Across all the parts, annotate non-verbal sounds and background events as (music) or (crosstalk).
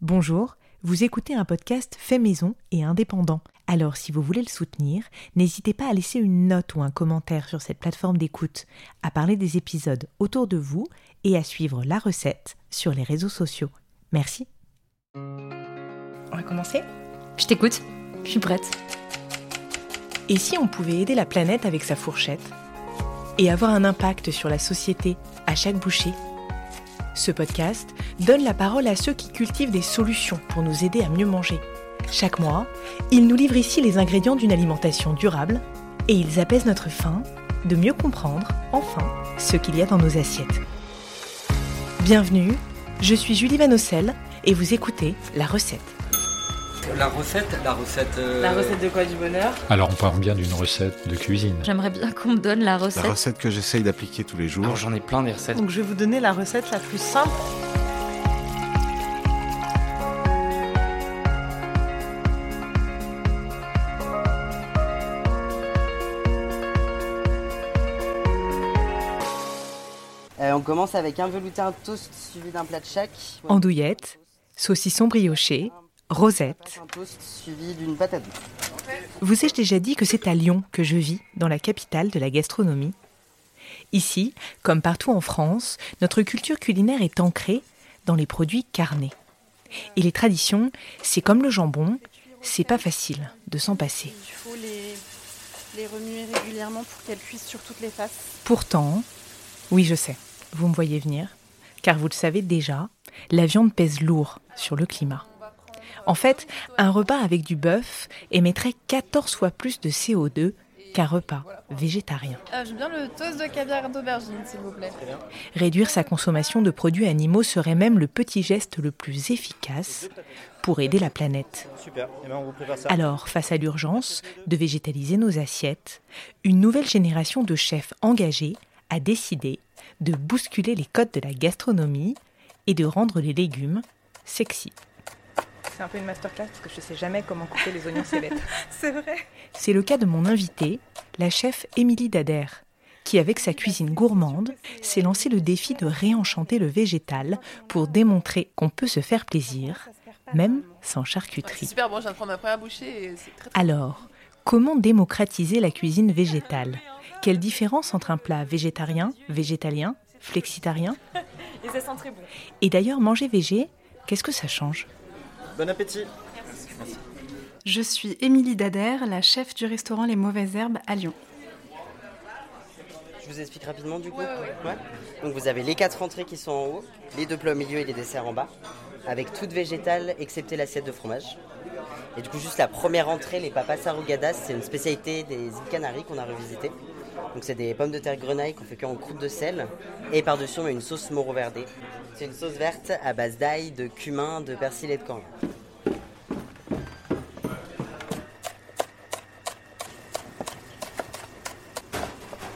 Bonjour, vous écoutez un podcast fait maison et indépendant. Alors si vous voulez le soutenir, n'hésitez pas à laisser une note ou un commentaire sur cette plateforme d'écoute, à parler des épisodes autour de vous et à suivre la recette sur les réseaux sociaux. Merci. On va commencer? Je t'écoute, je suis prête. Et si on pouvait aider la planète avec sa fourchette et avoir un impact sur la société à chaque bouchée? Ce podcast donne la parole à ceux qui cultivent des solutions pour nous aider à mieux manger. Chaque mois, ils nous livrent ici les ingrédients d'une alimentation durable et ils apaisent notre faim de mieux comprendre, enfin, ce qu'il y a dans nos assiettes. Bienvenue, je suis Julie Vanocel et vous écoutez La Recette. La recette, la recette. euh, La recette de quoi du bonheur? Alors on parle bien d'une recette de cuisine. J'aimerais bien qu'on me donne la recette. La recette que j'essaye d'appliquer tous les jours. Alors j'en ai plein des recettes. Donc je vais vous donner la recette la plus simple. Euh, on commence avec un velouté, un toast suivi d'un plat de chaque. Andouillette, saucisson brioché, rosette. Un toast suivi d'une patate douce. Vous ai-je déjà dit que c'est à Lyon que je vis, dans la capitale de la gastronomie? Ici, comme partout en France, notre culture culinaire est ancrée dans les produits carnés. Et les traditions, c'est comme le jambon, c'est pas facile de s'en passer. Il faut les, les remuer régulièrement pour qu'elles cuisent sur toutes les faces. Pourtant, oui je sais, vous me voyez venir, car vous le savez déjà, la viande pèse lourd sur le climat. En fait, un repas avec du bœuf émettrait 14 fois plus de CO2 qu'un repas végétarien. Ah, J'aime bien le toast de caviar d'aubergine, s'il vous plaît. Réduire sa consommation de produits animaux serait même le petit geste le plus efficace pour aider la planète. Super, Eh ben, on vous prépare ça. Alors, face à l'urgence de végétaliser nos assiettes, une nouvelle génération de chefs engagés a décidé de bousculer les codes de la gastronomie et de rendre les légumes sexy. C'est un peu une masterclass parce que je sais jamais comment couper les oignons cébettes. (laughs) C'est vrai. C'est le cas de mon invitée, la chef Émilie Dader, qui avec sa cuisine gourmande s'est lancé le défi de réenchanter le végétal pour démontrer qu'on peut se faire plaisir, même sans charcuterie. Super bon, je viens de prendre ma première bouchée et c'est très très Alors, comment démocratiser la cuisine végétale? Quelle différence entre un plat végétarien, végétalien, flexitarien? Et ça sent très bon. Et d'ailleurs, manger végé, qu'est-ce que ça change? Bon appétit. Je suis Émilie Dader, la chef du restaurant Les Mauvaises Herbes à Lyon. Je vous explique rapidement du coup. Ouais. Donc vous avez les quatre entrées qui sont en haut, les deux plats au milieu et les desserts en bas, avec toutes végétales excepté l'assiette de fromage. Et du coup juste la première entrée, les papas arrugadas, c'est une spécialité des îles Canaries qu'on a revisité. Donc c'est des pommes de terre grenaille qu'on fait cuire en croûte de sel et par-dessus on met une sauce moro verdée. C'est une sauce verte à base d'ail, de cumin, de persil et de coriandre.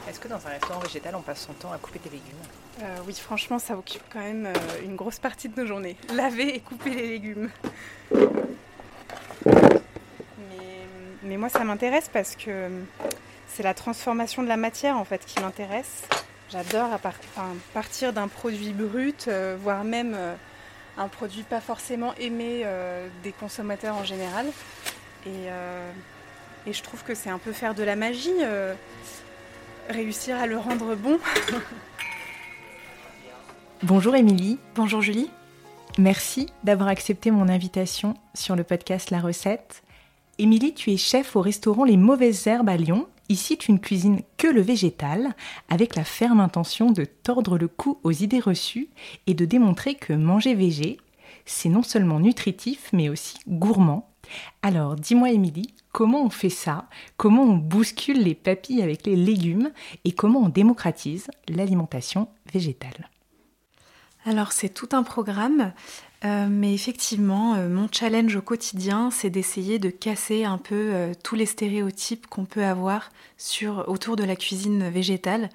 Est-ce que dans un restaurant végétal, on passe son temps à couper des légumes? Euh, oui, franchement, ça occupe quand même euh, une grosse partie de nos journées. Laver et couper les légumes. Mais, mais moi, ça m'intéresse parce que euh, c'est la transformation de la matière en fait qui m'intéresse. J'adore à par- enfin, partir d'un produit brut, euh, voire même euh, un produit pas forcément aimé euh, des consommateurs en général. Et, euh, et je trouve que c'est un peu faire de la magie, euh, réussir à le rendre bon. (laughs) Bonjour Émilie, Bonjour Julie. merci d'avoir accepté mon invitation sur le podcast La Recette. Émilie, tu es chef au restaurant Les Mauvaises Herbes à Lyon. Ici, tu ne cuisines que le végétal, avec la ferme intention de tordre le cou aux idées reçues et de démontrer que manger végé, c'est non seulement nutritif, mais aussi gourmand. Alors, dis-moi Émilie, comment on fait ça? Comment on bouscule les papilles avec les légumes Et comment on démocratise l'alimentation végétale? Alors c'est tout un programme, euh, mais effectivement, euh, mon challenge au quotidien, c'est d'essayer de casser un peu euh, tous les stéréotypes qu'on peut avoir autour de la cuisine végétale.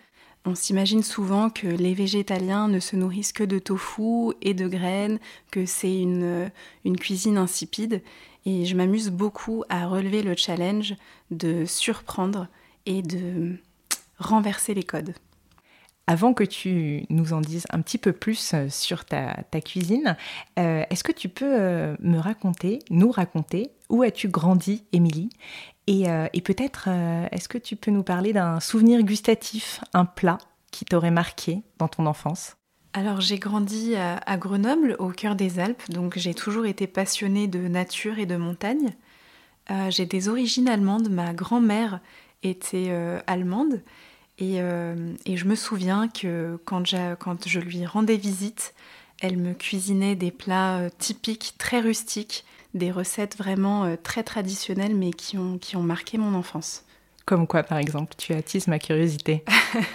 On s'imagine souvent que les végétaliens ne se nourrissent que de tofu et de graines, que c'est une cuisine insipide. Et je m'amuse beaucoup à relever le challenge de surprendre et de renverser les codes. Avant que tu nous en dises un petit peu plus sur ta, cuisine, est-ce que tu peux me raconter, nous raconter, où as-tu grandi, Émilie? Et, peut-être, est-ce que tu peux nous parler d'un souvenir gustatif, un plat qui t'aurait marqué dans ton enfance? Alors j'ai grandi à, Grenoble, au cœur des Alpes, donc j'ai toujours été passionnée de nature et de montagne. Euh, j'ai des origines allemandes, ma grand-mère était euh, euh, et, je me souviens que quand, quand, je lui rendais visite, elle me cuisinait des plats typiques, très rustiques, des recettes vraiment très traditionnelles mais qui ont, qui ont marqué mon enfance. Comme quoi, par exemple Tu attises ma curiosité.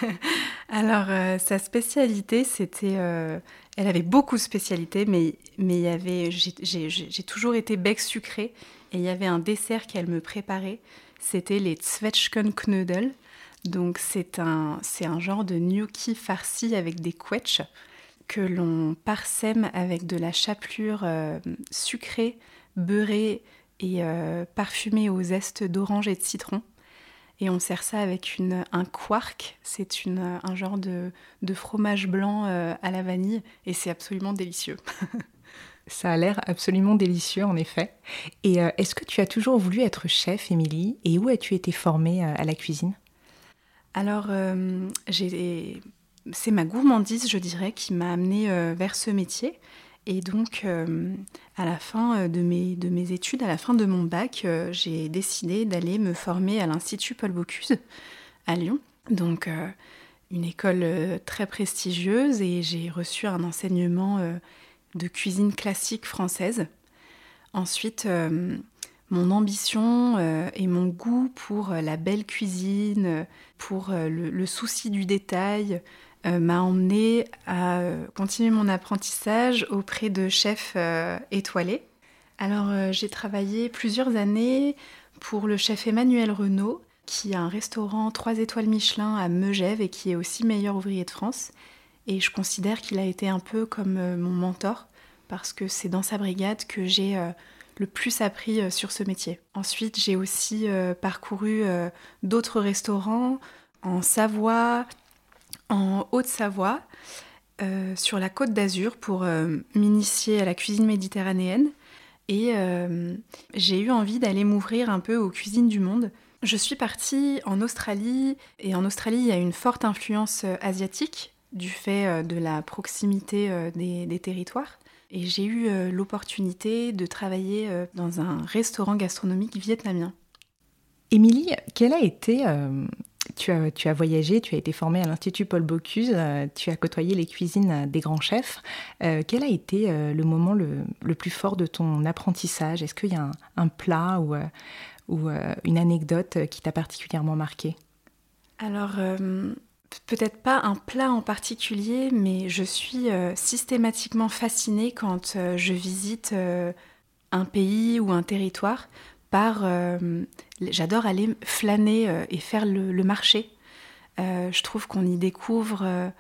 (laughs) Alors, euh, sa spécialité, c'était... Euh, elle avait beaucoup de spécialités, mais, mais il y avait... J'ai toujours été bec sucré, et il y avait un dessert qu'elle me préparait. C'était les Zwetschgenknödel. Donc, c'est un, un genre de gnocchi farci avec des quetch que l'on parsème avec de la chapelure euh, sucrée, beurrée et parfumée aux zestes d'orange et de citron. Et on sert ça avec un quark, c'est un genre de, fromage blanc euh, à la vanille, et c'est absolument délicieux. (laughs) Ça a l'air absolument délicieux, en effet. Et euh, est-ce que tu as toujours voulu être chef, Émilie? Et où as-tu été formée euh, à la cuisine? Alors, c'est ma gourmandise, je dirais, qui m'a amenée vers ce métier. Et donc, euh, à la fin euh, de mes, de mes études, à la fin de mon bac, euh, j'ai décidé d'aller me former à l'Institut Paul Bocuse à Lyon. Donc, une école très prestigieuse et j'ai reçu un enseignement de cuisine classique française. Ensuite, mon ambition et mon goût pour la belle cuisine, pour le souci du détail, euh, m'a emmené à euh, continuer mon apprentissage auprès de chefs euh, étoilés. Alors j'ai travaillé plusieurs années pour le chef Emmanuel Renault, qui a un restaurant 3 étoiles Michelin à Megève et qui est aussi meilleur ouvrier de France. Et je considère qu'il a été un peu comme mon mentor, parce que c'est dans sa brigade que j'ai le plus appris sur ce métier. Ensuite, j'ai aussi parcouru d'autres restaurants en Savoie, en Haute-Savoie, euh, sur la côte d'Azur, pour euh, m'initier à la cuisine méditerranéenne. Et euh, j'ai eu envie d'aller m'ouvrir un peu aux cuisines du monde. Je suis partie en Australie, et en Australie, il y a une forte influence asiatique du fait de la proximité des, territoires. Et j'ai eu l'opportunité de travailler dans un restaurant gastronomique vietnamien. Émilie, quelle a été tu as, voyagé, tu as été formée à l'Institut Paul Bocuse, euh, tu as côtoyé les cuisines des grands chefs. Euh, quel a été euh, le moment le, plus fort de ton apprentissage? Est-ce qu'il y a un, plat ou, ou une anecdote qui t'a particulièrement marqué Alors, peut-être pas un plat en particulier, mais je suis systématiquement fascinée quand je visite un pays ou un territoire euh, j'adore aller flâner euh, et faire le, marché. Euh, je trouve qu'on y découvre.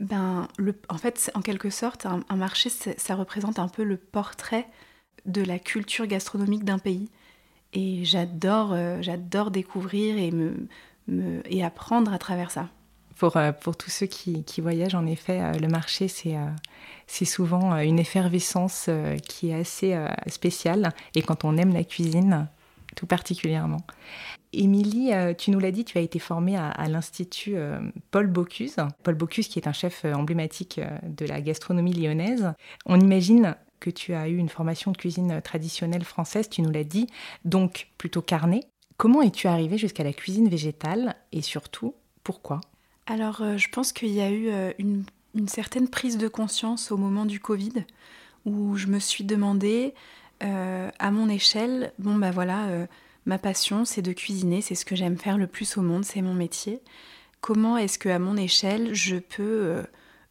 ben, en fait, en quelque sorte, un, marché, ça représente un peu le portrait de la culture gastronomique d'un pays. Et j'adore, j'adore découvrir et apprendre à travers ça. Pour, pour tous ceux qui, voyagent, en effet, le marché, c'est c'est souvent euh, une effervescence euh, qui est assez euh, spéciale. Et quand on aime la cuisine, tout particulièrement. Émilie, tu nous l'as dit, tu as été formée à, l'Institut Paul Bocuse. Paul Bocuse qui est un chef emblématique de la gastronomie lyonnaise. On imagine que tu as eu une formation de cuisine traditionnelle française, tu nous l'as dit, donc plutôt carnée. Comment es-tu arrivée jusqu'à la cuisine végétale? Et surtout, pourquoi? Alors, je pense qu'il y a eu une une certaine prise de conscience au moment du Covid, où je me suis demandé, euh, à mon échelle, bon bah voilà, euh, ma passion c'est de cuisiner, c'est ce que j'aime faire le plus au monde, c'est mon métier. Comment est-ce que à mon échelle je peux euh,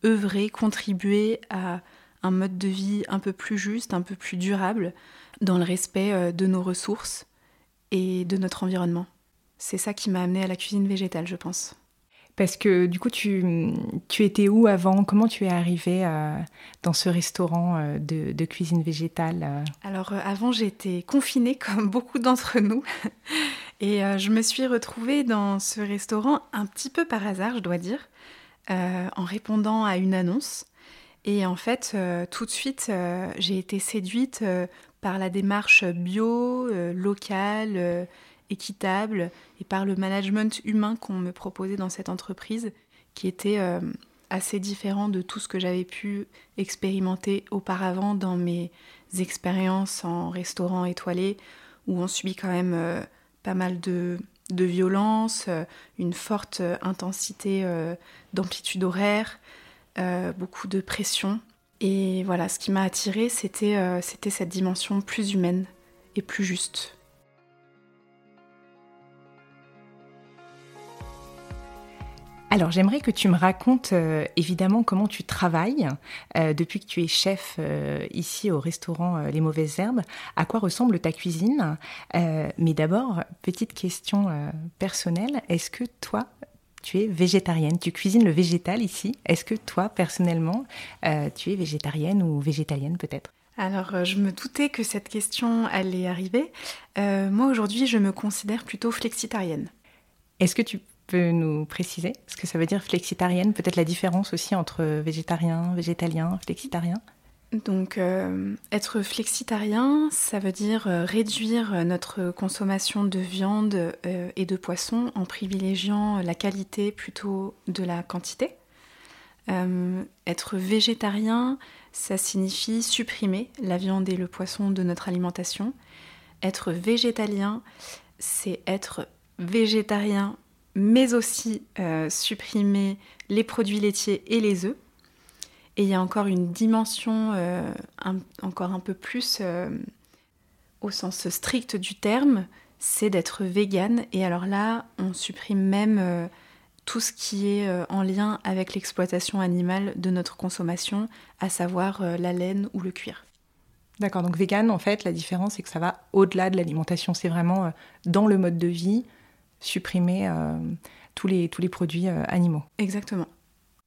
œuvrer, contribuer à un mode de vie un peu plus juste, un peu plus durable, dans le respect de nos ressources et de notre environnement? C'est ça qui m'a amené à la cuisine végétale, je pense. Parce que du coup, tu, tu étais où avant? Comment tu es arrivée euh, dans ce restaurant euh, de, cuisine végétale euh? Alors avant, j'étais confinée (laughs) comme beaucoup d'entre nous. (laughs) Et je me suis retrouvée dans ce restaurant un petit peu par hasard, je dois dire. en répondant à une annonce. Et en fait, tout de suite, j'ai été séduite par la démarche bio, locale, équitable, et par le management humain qu'on me proposait dans cette entreprise, qui était assez différent de tout ce que j'avais pu expérimenter auparavant dans mes expériences en restaurant étoilé, où on subit quand même euh, pas mal de, de violence, euh, une forte intensité euh, d'amplitude horaire, beaucoup de pression. Et voilà, ce qui m'a attirée, c'était cette dimension plus humaine et plus juste. Alors j'aimerais que tu me racontes euh, évidemment comment tu travailles euh, depuis que tu es chef euh, ici au restaurant Les Mauvaises Herbes, à quoi ressemble ta cuisine? mais d'abord, petite question personnelle, est-ce que toi, tu es végétarienne, tu cuisines le végétal ici? Est-ce que toi, personnellement, tu es végétarienne ou végétalienne peut-être? Alors, je me doutais que cette question allait arriver. moi, aujourd'hui, je me considère plutôt flexitarienne. Est-ce que tu peux nous préciser ce que ça veut dire flexitarienne Peut-être la différence aussi entre végétarien, végétalien, flexitarien donc, euh, être flexitarien, ça veut dire euh, réduire notre consommation de viande euh, et de poisson en privilégiant la qualité plutôt de la quantité. être végétarien, ça signifie supprimer la viande et le poisson de notre alimentation. Être végétalien, c'est être végétarien mais aussi euh, supprimer les produits laitiers et les œufs. Et il y a encore une dimension euh, encore un peu plus euh, au sens strict du terme, c'est d'être vegan. Et alors là, on supprime même tout ce qui est en lien avec l'exploitation animale de notre consommation, à savoir la laine ou le cuir. D'accord, donc vegan, en fait, la différence, c'est que ça va au-delà de l'alimentation. C'est vraiment dans le mode de vie, supprimer euh, tous, les, tous les produits euh, animaux. Exactement.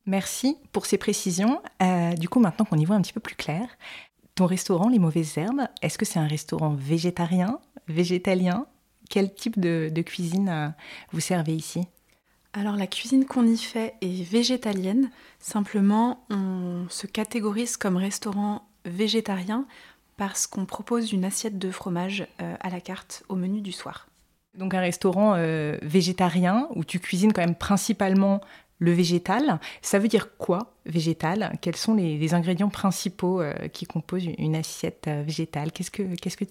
Merci pour ces précisions. Euh, du coup, maintenant qu'on y voit un petit peu plus clair, ton restaurant, Les Mauvaises Herbes, est-ce que c'est un restaurant végétarien, végétalien? Quel type de, cuisine vous servez ici? Alors la cuisine qu'on y fait est végétalienne, simplement on se catégorise comme restaurant végétarien parce qu'on propose une assiette de fromage à la carte au menu du soir. Donc un restaurant euh, végétarien où tu cuisines quand même principalement le végétal. Ça veut dire quoi, végétal? Quels sont les, ingrédients principaux euh, qui composent une assiette euh, végétale? Qu'est-ce que,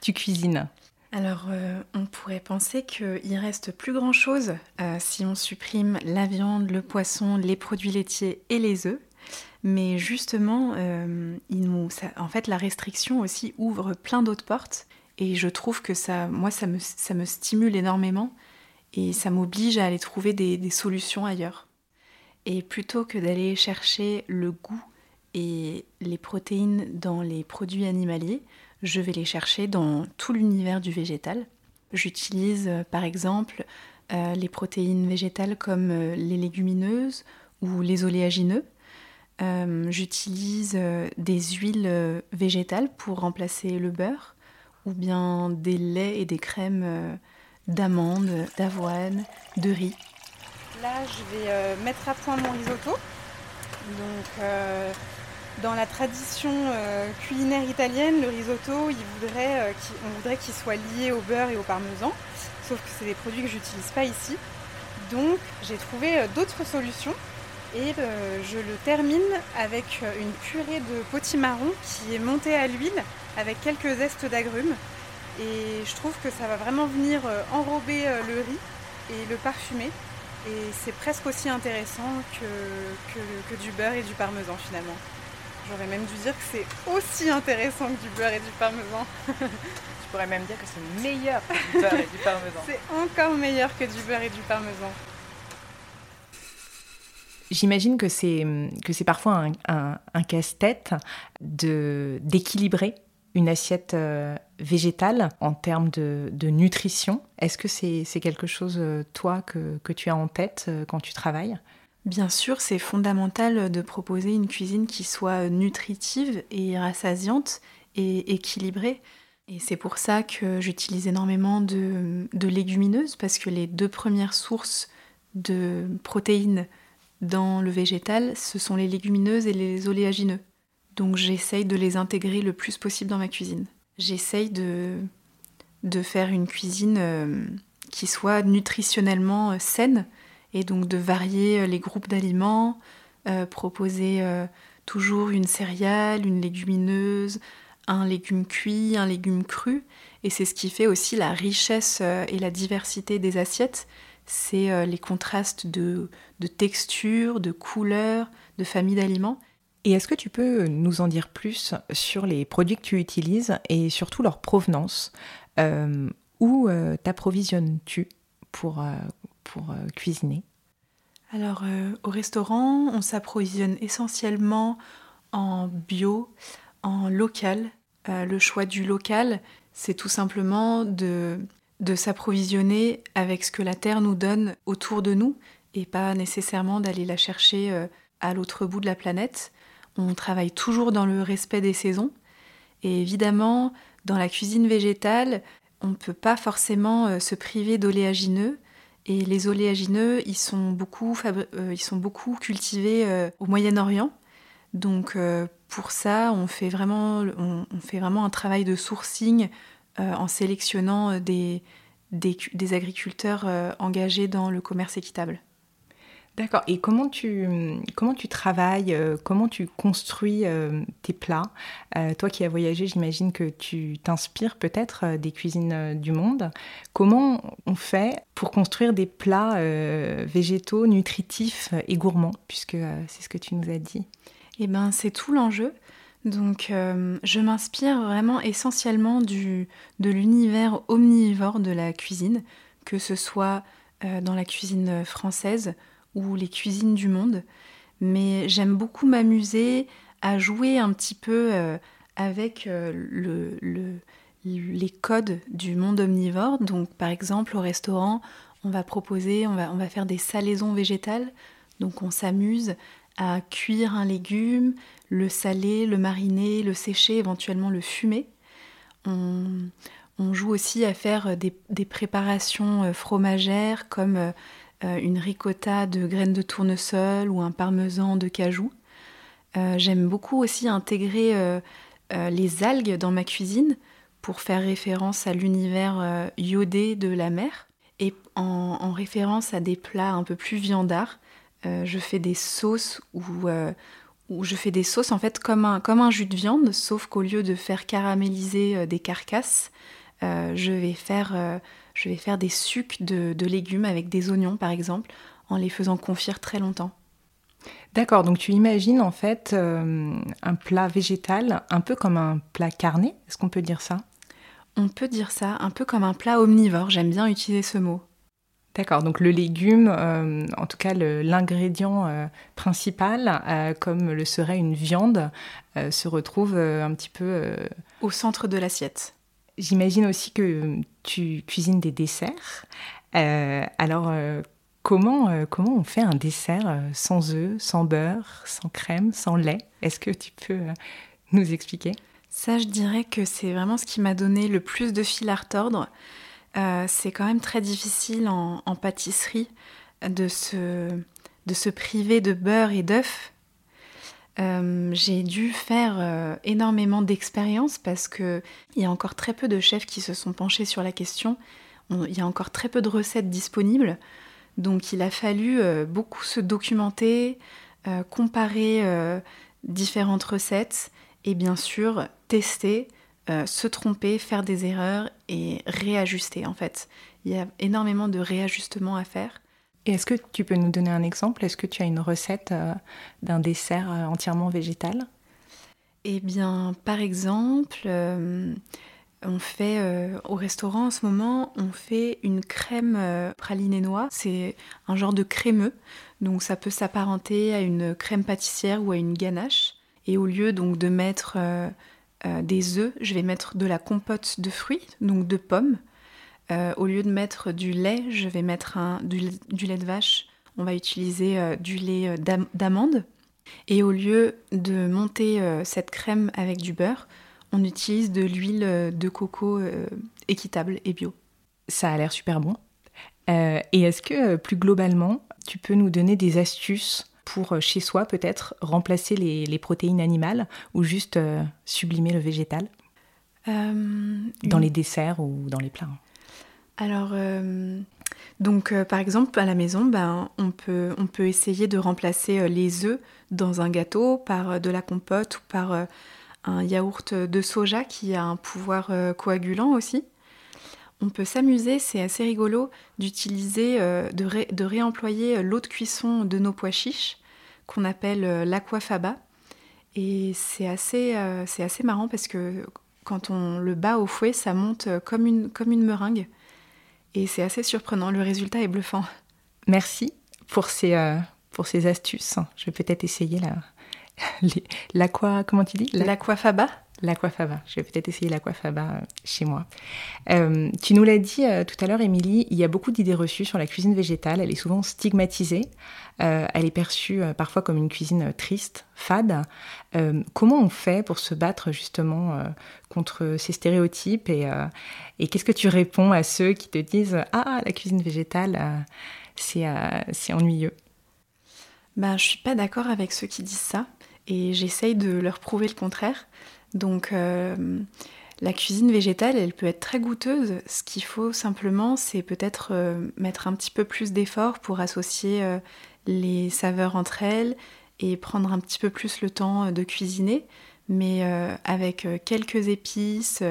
tu, cuisines? Alors, on pourrait penser qu'il reste plus grand-chose si on supprime la viande, le poisson, les produits laitiers et les œufs. Mais justement, en fait, la restriction aussi ouvre plein d'autres portes. Et je trouve que ça, moi, ça me, ça me stimule énormément et ça m'oblige à aller trouver des, solutions ailleurs. Et plutôt que d'aller chercher le goût et les protéines dans les produits animaliers, je vais les chercher dans tout l'univers du végétal. J'utilise euh, par exemple euh, les protéines végétales comme euh, les légumineuses ou les oléagineux. J'utilise des huiles végétales pour remplacer le beurre ou bien des laits et des crèmes euh, d'amandes, d'avoine, de riz. Là, je vais euh, mettre à point mon risotto. Donc, euh, dans la tradition culinaire italienne, le risotto, on voudrait qu'il soit lié au beurre et au parmesan. Sauf que c'est des produits que je n'utilise pas ici. Donc, j'ai trouvé d'autres solutions. Et je le termine avec une purée de potimarron qui est montée à l'huile avec quelques zestes d'agrumes. Et je trouve que ça va vraiment venir euh, enrober euh, le riz et le parfumer. Et c'est presque aussi intéressant que, que, du beurre et du parmesan finalement. J'aurais même dû dire que c'est aussi intéressant que du beurre et du parmesan. (laughs) tu pourrais même dire que c'est meilleur que du beurre et du parmesan. c'est encore meilleur que du beurre et du parmesan. J'imagine que c'est, que c'est parfois un, casse-tête de, d'équilibrer une assiette euh, végétale en termes de, nutrition. Est-ce que c'est quelque chose, euh, toi, que, tu as en tête euh, quand tu travailles? Bien sûr, c'est fondamental de proposer une cuisine qui soit nutritive et rassasiante et équilibrée. Et c'est pour ça que j'utilise énormément de, légumineuses, parce que les deux premières sources de protéines dans le végétal, ce sont les légumineuses et les oléagineux. Donc j'essaye de les intégrer le plus possible dans ma cuisine. J'essaye de, de faire une cuisine euh, qui soit nutritionnellement euh, saine et donc de varier euh, les groupes d'aliments, proposer toujours une céréale, une légumineuse, un légume cuit, un légume cru. Et c'est ce qui fait aussi la richesse et la diversité des assiettes. C'est les contrastes de, de texture, de couleurs, de famille d'aliments. Et est-ce que tu peux nous en dire plus sur les produits que tu utilises et surtout leur provenance euh, Où euh, t'approvisionnes-tu pour, euh, pour cuisiner? Alors, au restaurant, on s'approvisionne essentiellement en bio, en local. le choix du local, c'est tout simplement de, de s'approvisionner avec ce que la terre nous donne autour de nous et pas nécessairement d'aller la chercher à l'autre bout de la planète. On travaille toujours dans le respect des saisons. Et évidemment, dans la cuisine végétale, on ne peut pas forcément euh, se priver d'oléagineux. Et les oléagineux, ils sont beaucoup, euh, ils sont beaucoup cultivés euh, au Moyen-Orient. Donc pour ça, on fait, vraiment, on, fait vraiment un travail de sourcing en sélectionnant des agriculteurs engagés dans le commerce équitable. D'accord. Et comment tu, comment tu travailles, euh, comment tu construis euh, tes plats? Euh, Toi qui as voyagé, j'imagine que tu t'inspires peut-être des cuisines du monde. Comment on fait pour construire des plats végétaux, nutritifs et gourmands, puisque c'est ce que tu nous as dit Eh bien, c'est tout l'enjeu. Donc, je m'inspire vraiment essentiellement du, de l'univers omnivore de la cuisine, que ce soit dans la cuisine française ou les cuisines du monde, mais j'aime beaucoup m'amuser à jouer un petit peu euh, avec euh, le, les codes du monde omnivore. Donc par exemple au restaurant, on va proposer, on va, on va faire des salaisons végétales. Donc on s'amuse à cuire un légume, le saler, le mariner, le sécher, éventuellement le fumer. On, joue aussi à faire des, préparations euh, fromagères comme euh, une ricotta de graines de tournesol ou un parmesan de cajou. Euh, j'aime beaucoup aussi intégrer euh, les algues dans ma cuisine pour faire référence à l'univers iodé de la mer. Et en, référence à des plats un peu plus viandards, je fais des sauces où, je fais des sauces en fait comme un, comme un jus de viande, sauf qu'au lieu de faire caraméliser des carcasses, je vais faire je vais faire des sucs de, légumes avec des oignons par exemple, en les faisant confire très longtemps. D'accord, donc tu imagines en fait euh, un plat végétal un peu comme un plat carné, est-ce qu'on peut dire ça? On peut dire ça, un peu comme un plat omnivore, j'aime bien utiliser ce mot. D'accord, donc le légume, euh, en tout cas l'ingrédient euh, principal, comme le serait une viande, se retrouve un petit peu... Au centre de l'assiette. J'imagine aussi que tu cuisines des desserts. Euh, alors, euh, comment, euh, comment on fait un dessert sans œufs, sans beurre, sans crème, sans lait? Est-ce que tu peux nous expliquer? Ça, je dirais que c'est vraiment ce qui m'a donné le plus de fil à retordre. C'est quand même très difficile en, pâtisserie de se, de se priver de beurre et d'œufs euh, j'ai dû faire euh, énormément d'expériences parce qu'il y a encore très peu de chefs qui se sont penchés sur la question. Il y a encore très peu de recettes disponibles. Donc il a fallu euh, beaucoup se documenter, comparer différentes recettes et bien sûr tester, se tromper, faire des erreurs et réajuster en fait. Il y a énormément de réajustements à faire. Et est-ce que tu peux nous donner un exemple? Est-ce que tu as une recette euh, d'un dessert euh, entièrement végétal? Eh bien, par exemple, euh, on fait au restaurant en ce moment, on fait une crème pralinée noix. C'est un genre de crémeux, donc ça peut s'apparenter à une crème pâtissière ou à une ganache. Et au lieu donc de mettre des œufs, je vais mettre de la compote de fruits, donc de pommes. Euh, au lieu de mettre du lait, je vais mettre du, lait de vache. On va utiliser euh, du lait euh, d'amande. Et au lieu de monter cette crème avec du beurre, on utilise de l'huile de coco équitable et bio. Ça a l'air super bon. et est-ce que plus globalement, tu peux nous donner des astuces pour chez soi peut-être remplacer les, protéines animales ou juste sublimer le végétal? Dans les desserts ou dans les plats? Alors, donc par exemple à la maison, ben, on, peut, on peut essayer de remplacer les œufs dans un gâteau par de la compote ou par un yaourt de soja qui a un pouvoir coagulant aussi. On peut s'amuser, c'est assez rigolo, d'utiliser, euh, de, réemployer euh, l'eau de cuisson de nos pois chiches, qu'on appelle euh, l'aquafaba. Et c'est assez, c'est assez marrant parce que quand on le bat au fouet, ça monte comme une, comme une meringue. Et c'est assez surprenant, le résultat est bluffant. Merci pour ces, pour ces astuces. Je vais peut-être essayer (laughs) l'aqua, comment tu dis? L'aquafaba L'aquafaba. Je vais peut-être essayer l'aquafaba euh, chez moi. Euh, tu nous l'as dit euh, tout à l'heure, Émilie, il y a beaucoup d'idées reçues sur la cuisine végétale. Elle est souvent stigmatisée. elle est perçue parfois comme une cuisine triste, fade. comment on fait pour se battre justement contre ces stéréotypes et, qu'est-ce que tu réponds à ceux qui te disent Ah, la cuisine végétale, c'est ennuyeux ben, Je suis pas d'accord avec ceux qui disent ça et j'essaye de leur prouver le contraire. Donc euh, la cuisine végétale, elle peut être très goûteuse. Ce qu'il faut simplement, c'est peut-être euh, mettre un petit peu plus d'effort pour associer euh, les saveurs entre elles et prendre un petit peu plus le temps de cuisiner, mais avec quelques épices,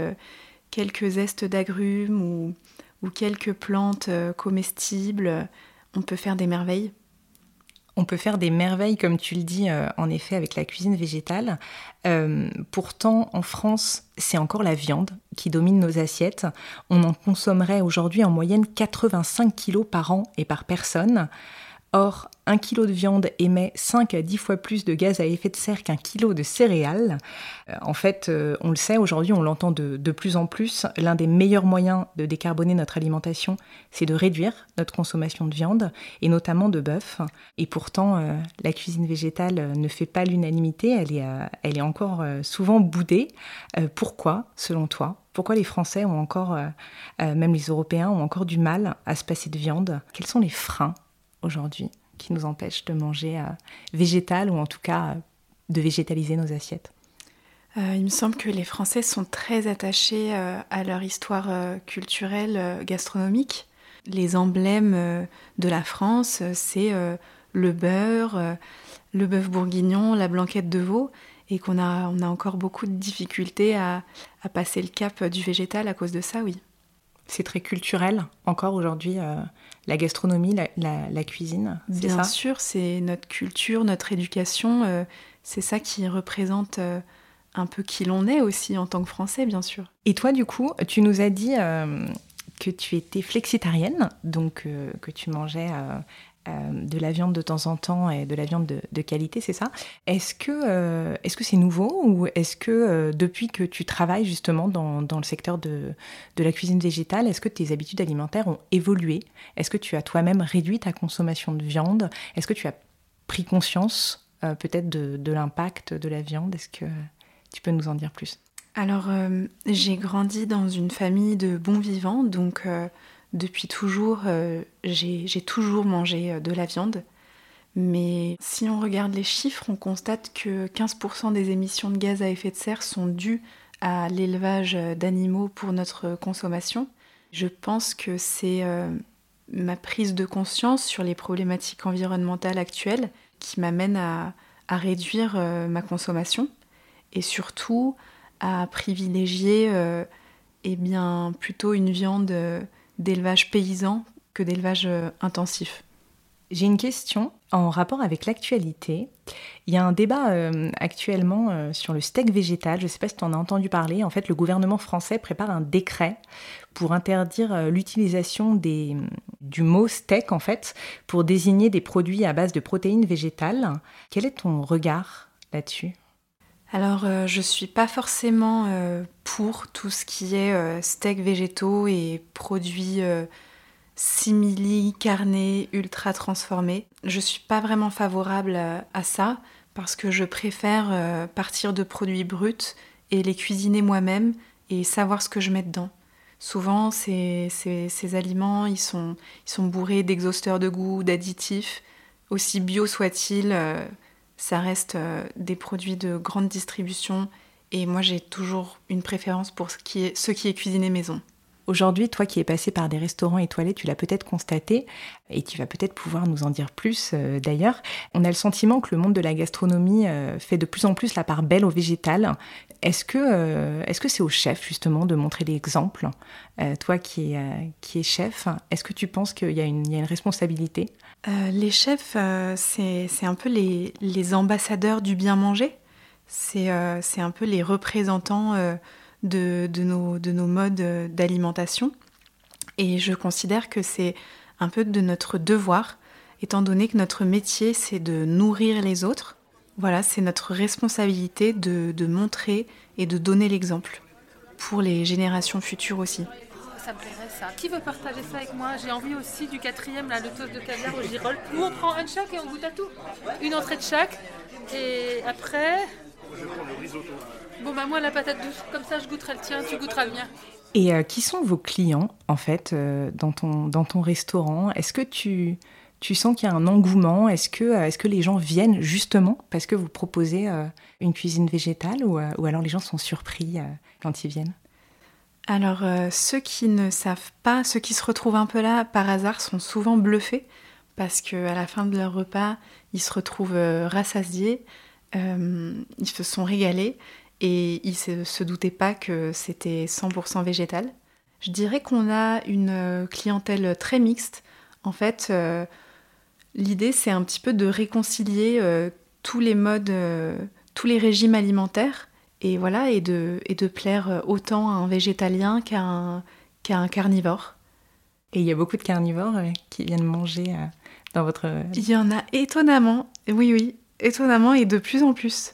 quelques zestes d'agrumes ou, ou, quelques plantes comestibles, on peut faire des merveilles. On peut faire des merveilles, comme tu le dis, euh, en effet, avec la cuisine végétale. Euh, pourtant, en France, c'est encore la viande qui domine nos assiettes. On en consommerait aujourd'hui en moyenne 85 kilos par an et par personne. Or, un kilo de viande émet 5 à 10 fois plus de gaz à effet de serre qu'un kilo de céréales. Euh, en fait, euh, on le sait, aujourd'hui on l'entend de, plus en plus, l'un des meilleurs moyens de décarboner notre alimentation, c'est de réduire notre consommation de viande, et notamment de bœuf. Et pourtant, euh, la cuisine végétale ne fait pas l'unanimité, elle est, elle est encore souvent boudée. pourquoi, selon toi? Pourquoi les Français ont encore, même les Européens, ont encore du mal à se passer de viande? Quels sont les freins aujourd'hui? Qui nous empêchent de manger euh, végétal ou en tout cas euh, de végétaliser nos assiettes euh, il me semble que les Français sont très attachés à leur histoire culturelle gastronomique. Les emblèmes de la France, c'est le beurre, le bœuf bourguignon, la blanquette de veau, et qu'on a, encore beaucoup de difficultés à, à, passer le cap du végétal à cause de ça, oui. C'est très culturel encore aujourd'hui la gastronomie, la, cuisine, ça Bien sûr, c'est notre culture, notre éducation, euh, c'est ça qui représente euh, un peu qui l'on est aussi en tant que Français, bien sûr. Et toi, du coup, tu nous as dit euh, que tu étais flexitarienne, donc que tu mangeais euh, de la viande de temps en temps et de la viande de, qualité, c'est ça? Est-ce que euh, que c'est nouveau ou est-ce que euh, depuis que tu travailles justement dans, le secteur de, de, la cuisine végétale, est-ce que tes habitudes alimentaires ont évolué? Est-ce que tu as toi-même réduit ta consommation de viande? Est-ce que tu as pris conscience peut-être de, de l'impact de la viande? Est-ce que tu peux nous en dire plus? Alors j'ai grandi dans une famille de bons vivants, donc depuis toujours, euh, j'ai toujours mangé euh, de la viande. Mais si on regarde les chiffres, on constate que 15% des émissions de gaz à effet de serre sont dues à l'élevage d'animaux pour notre consommation. Je pense que c'est euh, ma prise de conscience sur les problématiques environnementales actuelles qui m'amène à, réduire ma consommation et surtout à privilégier eh bien, plutôt une viande d'élevage paysan que d'élevage euh, intensif. J'ai une question en rapport avec l'actualité. Il y a un débat euh, actuellement euh, sur le steak végétal. Je ne sais pas si tu en as entendu parler. En fait, le gouvernement français prépare un décret pour interdire l'utilisation du mot steak en fait pour désigner des produits à base de protéines végétales. Quel est ton regard là-dessus? Alors, je je suis pas forcément pour tout ce qui est euh, steak végétaux et produits euh, simili, carnés, ultra transformés. Je suis pas vraiment favorable à, ça parce que je préfère euh, partir de produits bruts et les cuisiner moi-même et savoir ce que je mets dedans. Souvent, ces, aliments, ils sont, ils sont bourrés d'exhausteurs de goût, d'additifs. aussi bio soit-il, ça reste des produits de grande distribution et moi j'ai toujours une préférence pour ce qui est, ce qui est cuisiné maison. Aujourd'hui, toi qui es passé par des restaurants étoilés, tu l'as peut-être constaté, et tu vas peut-être pouvoir nous en dire plus euh, d'ailleurs. On a le sentiment que le monde de la gastronomie euh, fait de plus en plus la part belle au végétal. Est-ce que euh, est-ce que c'est au chef justement de montrer l'exemple Toi qui es, qui est chef, est-ce que tu penses qu'il y, a une, une responsabilité? Les chefs, c'est un peu les, les, ambassadeurs du bien manger. C'est un peu les représentants de, nos, de nos modes d'alimentation. Et je considère que c'est un peu de notre devoir, étant donné que notre métier, c'est de nourrir les autres. Voilà, c'est notre responsabilité de, montrer et de donner l'exemple pour les générations futures aussi. Ça me plairait ça. Qui veut partager ça avec moi? J'ai envie aussi du quatrième, là, le toast de caviar au girolles. Nous, on prend un chaque et on goûte à tout. Une entrée de chaque. Et après... Je prends le risotto. Bon, bah moi, la patate douce, comme ça, je goûterai le tien, tu goûteras le mien. Et euh, qui sont vos clients, en fait, euh, dans, ton, dans ton restaurant? Est-ce que tu, tu sens qu'il y a un engouement? Est-ce que, euh, est que les gens viennent justement parce que vous proposez une cuisine végétale ou, ou, alors les gens sont surpris quand ils viennent? Alors, ceux qui ne savent pas, ceux qui se retrouvent un peu là par hasard sont souvent bluffés parce qu'à la fin de leur repas, ils se retrouvent rassasiés, ils se sont régalés et ils ne se, doutaient pas que c'était 100% végétal. Je dirais qu'on a une euh, clientèle très mixte. En fait, euh, l'idée c'est un petit peu de réconcilier euh, tous les modes, tous les régimes alimentaires et voilà et de, et de plaire autant à un végétalien qu'à un, qu'à un carnivore. Et il y a beaucoup de carnivores qui viennent manger dans votre... Il y en a étonnamment, oui oui, étonnamment et de plus en plus.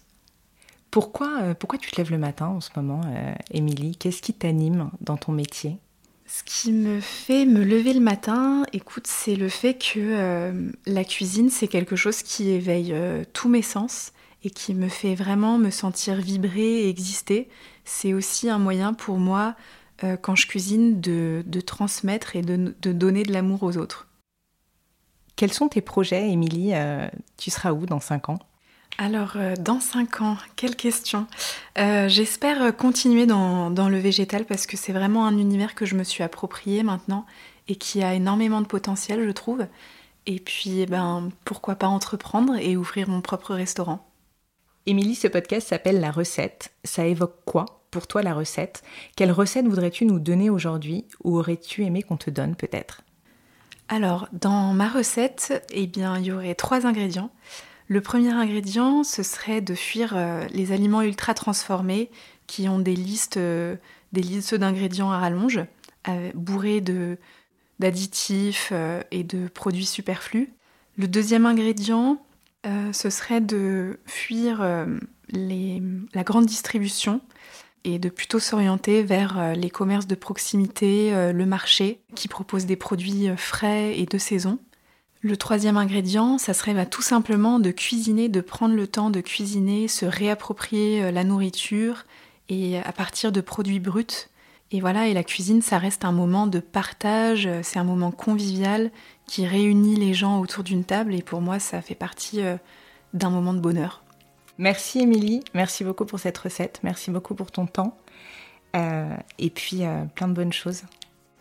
Pourquoi, euh, pourquoi tu te lèves le matin en ce moment, euh, Émilie? Qu'est-ce qui t'anime dans ton métier? Ce qui me fait me lever le matin, écoute, c'est le fait que euh, la cuisine, c'est quelque chose qui éveille tous mes sens et qui me fait vraiment me sentir vibrer et exister. C'est aussi un moyen pour moi, quand je cuisine, de, transmettre et de, de, donner de l'amour aux autres. Quels sont tes projets, Émilie Tu seras où dans 5 ans? Alors, euh, dans 5 ans, quelle question euh, J'espère continuer dans, le végétal parce que c'est vraiment un univers que je me suis approprié maintenant et qui a énormément de potentiel, je trouve. Et puis, eh ben, pourquoi pas entreprendre et ouvrir mon propre restaurant Émilie, ce podcast s'appelle La recette. Ça évoque quoi pour toi la recette? Quelle recette voudrais-tu nous donner aujourd'hui ou aurais-tu aimé qu'on te donne peut-être? Alors, dans ma recette, eh bien, il y aurait trois ingrédients. Le premier ingrédient, ce serait de fuir euh, les aliments ultra transformés qui ont des listes, euh, des d'ingrédients à rallonge, euh, bourrés d'additifs et de produits superflus. Le deuxième ingrédient, ce serait de fuir la grande distribution et de plutôt s'orienter vers les commerces de proximité, le marché, qui proposent des produits frais et de saison. Le troisième ingrédient, ça serait bah, tout simplement de cuisiner, de prendre le temps de cuisiner, se réapproprier euh, la nourriture et à partir de produits bruts. Et voilà, et la cuisine, ça reste un moment de partage, euh, c'est un moment convivial qui réunit les gens autour d'une table et pour moi, ça fait partie euh, d'un moment de bonheur. Merci Émilie, merci beaucoup pour cette recette, merci beaucoup pour ton temps et puis plein de bonnes choses.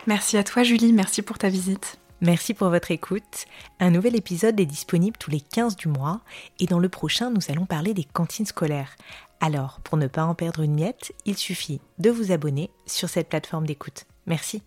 Merci à toi Julie, merci pour ta visite. Merci pour votre écoute. Un nouvel épisode est disponible tous les 15 du mois et dans le prochain, nous allons parler des cantines scolaires. Alors, pour ne pas en perdre une miette, il suffit de vous abonner sur cette plateforme d'écoute. Merci.